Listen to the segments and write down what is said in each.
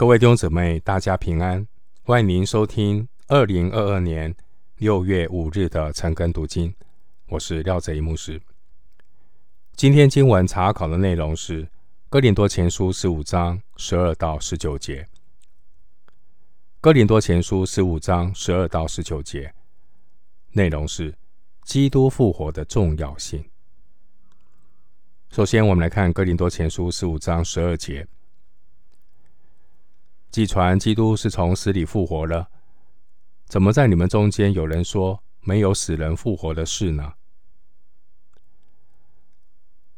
各位弟兄姊妹，大家平安！欢迎您收听二零二二年六月五日的晨更读经，我是廖泽一牧师。今天经文查考的内容是《哥林多前书》十五章十二到十九节，《哥林多前书》十五章十二到十九节内容是基督复活的重要性。首先，我们来看《哥林多前书》十五章十二节。既传基督是从死里复活了，怎么在你们中间有人说没有死人复活的事呢？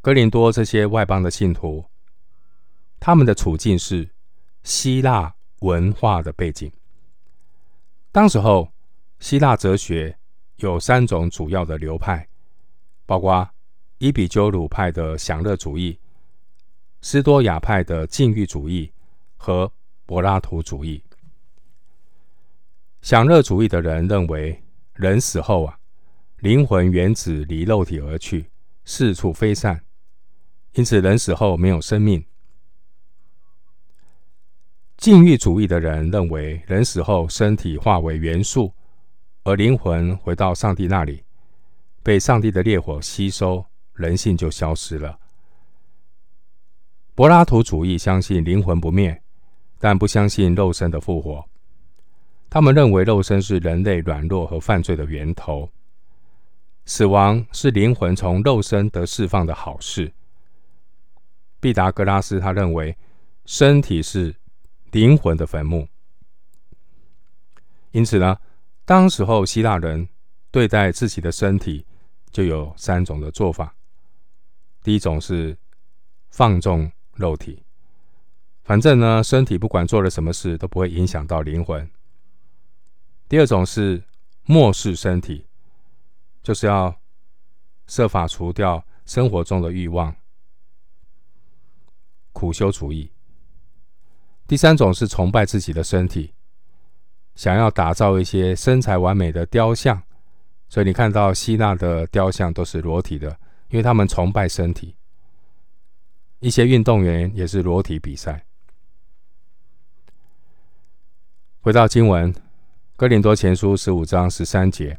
格林多这些外邦的信徒，他们的处境是希腊文化的背景。当时候，希腊哲学有三种主要的流派，包括伊比鸠鲁派的享乐主义、斯多亚派的禁欲主义和柏拉图主义、享乐主义的人认为，人死后啊，灵魂原子离肉体而去，四处飞散，因此人死后没有生命。禁欲主义的人认为，人死后身体化为元素，而灵魂回到上帝那里，被上帝的烈火吸收，人性就消失了。柏拉图主义相信灵魂不灭。但不相信肉身的复活。他们认为肉身是人类软弱和犯罪的源头，死亡是灵魂从肉身得释放的好事。毕达哥拉斯他认为身体是灵魂的坟墓。因此呢，当时候希腊人对待自己的身体就有三种的做法。第一种是放纵肉体。反正呢，身体不管做了什么事都不会影响到灵魂。第二种是漠视身体，就是要设法除掉生活中的欲望，苦修主义。第三种是崇拜自己的身体，想要打造一些身材完美的雕像。所以你看到希腊的雕像都是裸体的，因为他们崇拜身体。一些运动员也是裸体比赛。回到经文，《哥林多前书》十五章十三节：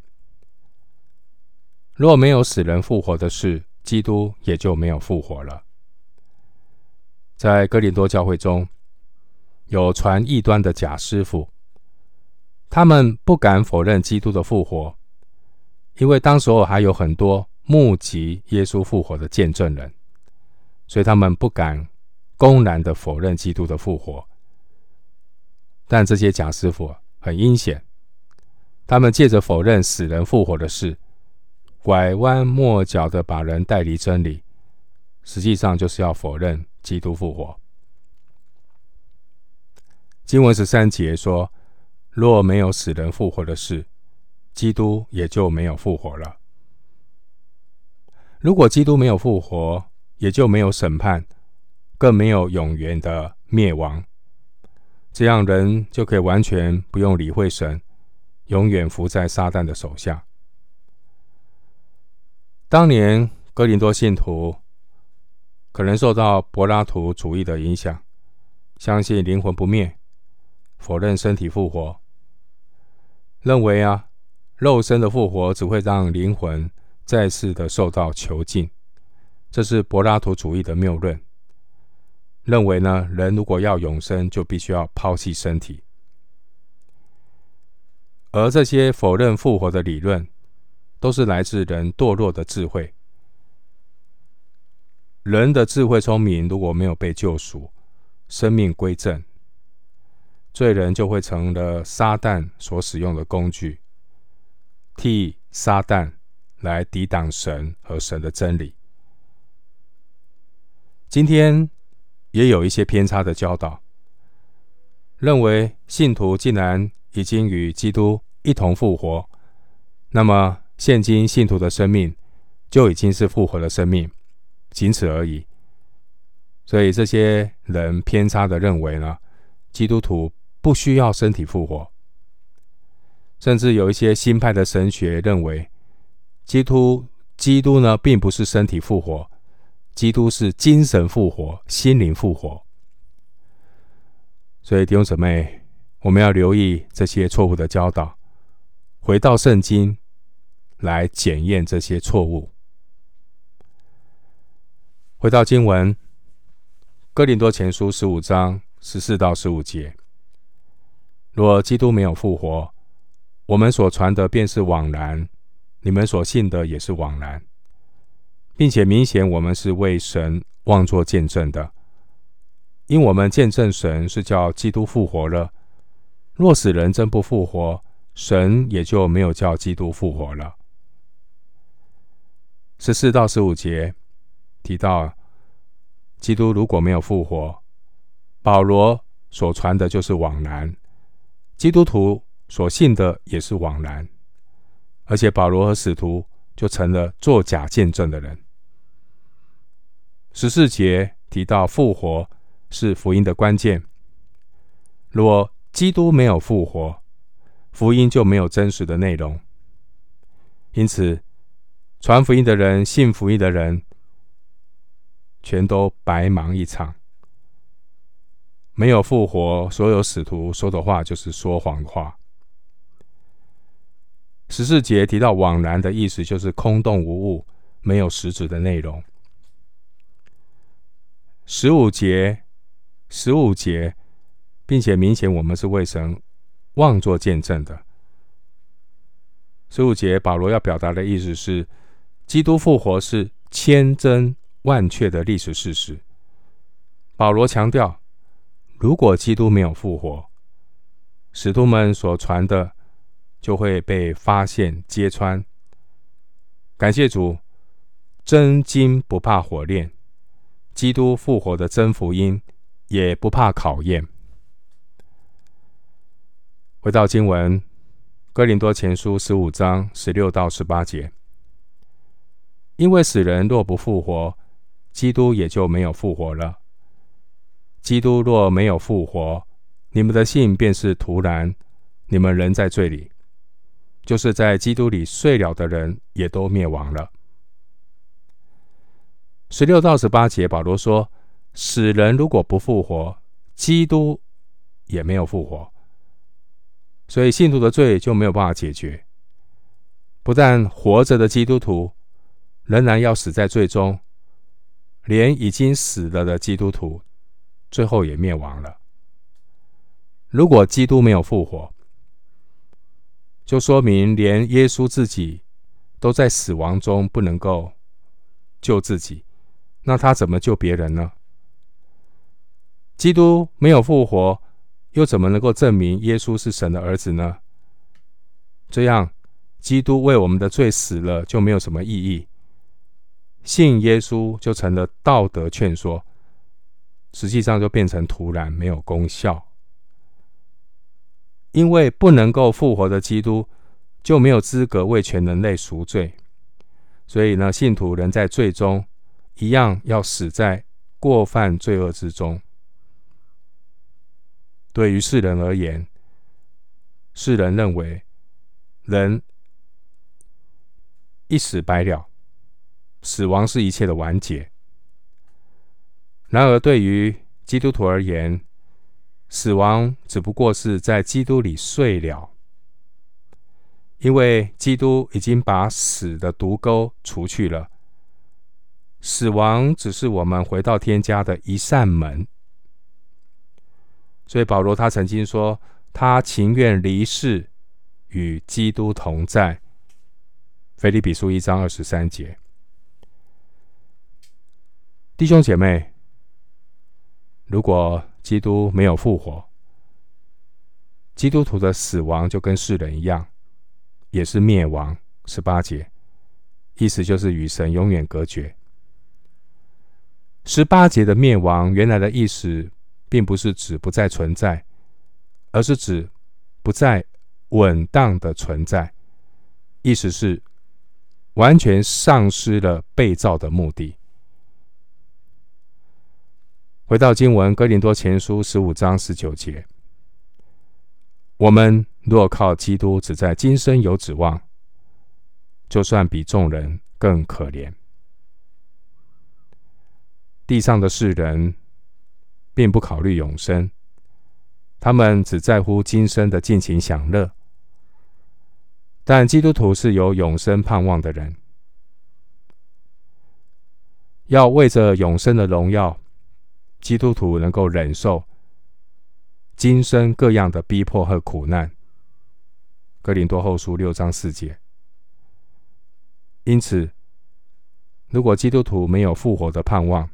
若没有死人复活的事，基督也就没有复活了。在哥林多教会中，有传异端的假师傅，他们不敢否认基督的复活，因为当时候还有很多目击耶稣复活的见证人，所以他们不敢公然的否认基督的复活。但这些假师傅很阴险，他们借着否认死人复活的事，拐弯抹角的把人带离真理，实际上就是要否认基督复活。经文十三节说：“若没有死人复活的事，基督也就没有复活了。如果基督没有复活，也就没有审判，更没有永远的灭亡。”这样人就可以完全不用理会神，永远伏在撒旦的手下。当年哥林多信徒可能受到柏拉图主义的影响，相信灵魂不灭，否认身体复活，认为啊，肉身的复活只会让灵魂再次的受到囚禁，这是柏拉图主义的谬论。认为呢，人如果要永生，就必须要抛弃身体。而这些否认复活的理论，都是来自人堕落的智慧。人的智慧聪明，如果没有被救赎，生命归正，罪人就会成了撒旦所使用的工具，替撒旦来抵挡神和神的真理。今天。也有一些偏差的教导，认为信徒既然已经与基督一同复活，那么现今信徒的生命就已经是复活的生命，仅此而已。所以这些人偏差的认为呢，基督徒不需要身体复活，甚至有一些新派的神学认为，基督基督呢并不是身体复活。基督是精神复活，心灵复活。所以弟兄姊妹，我们要留意这些错误的教导，回到圣经来检验这些错误。回到经文，《哥林多前书》十五章十四到十五节：若基督没有复活，我们所传的便是枉然，你们所信的也是枉然，并且明显我们是为神妄作见证的。因我们见证神是叫基督复活了，若死人真不复活，神也就没有叫基督复活了。十四到十五节提到，基督如果没有复活，保罗所传的就是枉然，基督徒所信的也是枉然，而且保罗和使徒就成了作假见证的人。十四节提到复活。是福音的关键。若基督没有复活，福音就没有真实的内容。因此，传福音的人、信福音的人，全都白忙一场。没有复活，所有使徒说的话就是说谎话。十四节提到“枉然”的意思，就是空洞无物，没有实质的内容。十五节。十五节，并且明显我们是为神妄作见证的。十五节，保罗要表达的意思是，基督复活是千真万确的历史事实。保罗强调，如果基督没有复活，使徒们所传的就会被发现揭穿。感谢主，真金不怕火炼，基督复活的真福音。也不怕考验。回到经文，《哥林多前书》十五章十六到十八节，因为死人若不复活，基督也就没有复活了。基督若没有复活，你们的信便是徒然，你们仍在罪里，就是在基督里睡了的人也都灭亡了。十六到十八节，保罗说。死人如果不复活，基督也没有复活，所以信徒的罪就没有办法解决。不但活着的基督徒仍然要死在罪中，连已经死了的基督徒最后也灭亡了。如果基督没有复活，就说明连耶稣自己都在死亡中不能够救自己，那他怎么救别人呢？基督没有复活，又怎么能够证明耶稣是神的儿子呢？这样，基督为我们的罪死了，就没有什么意义。信耶稣就成了道德劝说，实际上就变成徒然，没有功效。因为不能够复活的基督，就没有资格为全人类赎罪。所以呢，信徒仍在罪中，一样要死在过犯罪恶之中。对于世人而言，世人认为人一死百了，死亡是一切的完结。然而，对于基督徒而言，死亡只不过是在基督里睡了，因为基督已经把死的毒钩除去了。死亡只是我们回到天家的一扇门。所以保罗他曾经说，他情愿离世，与基督同在。腓立比书一章二十三节，弟兄姐妹，如果基督没有复活，基督徒的死亡就跟世人一样，也是灭亡。十八节，意思就是与神永远隔绝。十八节的灭亡，原来的意思。并不是指不再存在，而是指不再稳当的存在。意思是完全丧失了被造的目的。回到经文，《哥林多前书》十五章十九节：我们若靠基督，只在今生有指望，就算比众人更可怜。地上的世人。并不考虑永生，他们只在乎今生的尽情享乐。但基督徒是有永生盼望的人，要为着永生的荣耀，基督徒能够忍受今生各样的逼迫和苦难。哥林多后书六章四节。因此，如果基督徒没有复活的盼望，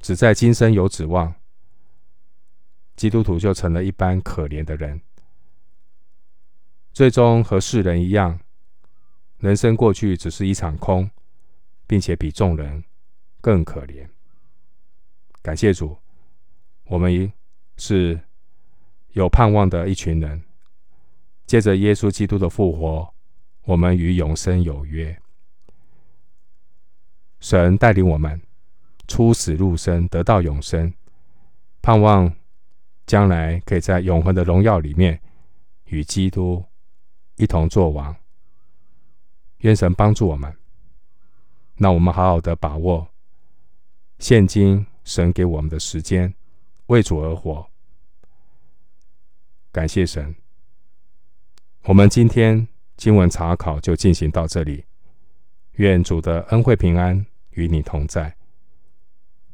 只在今生有指望，基督徒就成了一般可怜的人，最终和世人一样，人生过去只是一场空，并且比众人更可怜。感谢主，我们是有盼望的一群人。借着耶稣基督的复活，我们与永生有约。神带领我们出死入生，得到永生，盼望将来可以在永恒的荣耀里面与基督一同作王。愿神帮助我们，让我们好好的把握现今神给我们的时间，为主而活。感谢神，我们今天经文查考就进行到这里。愿主的恩惠平安与你同在。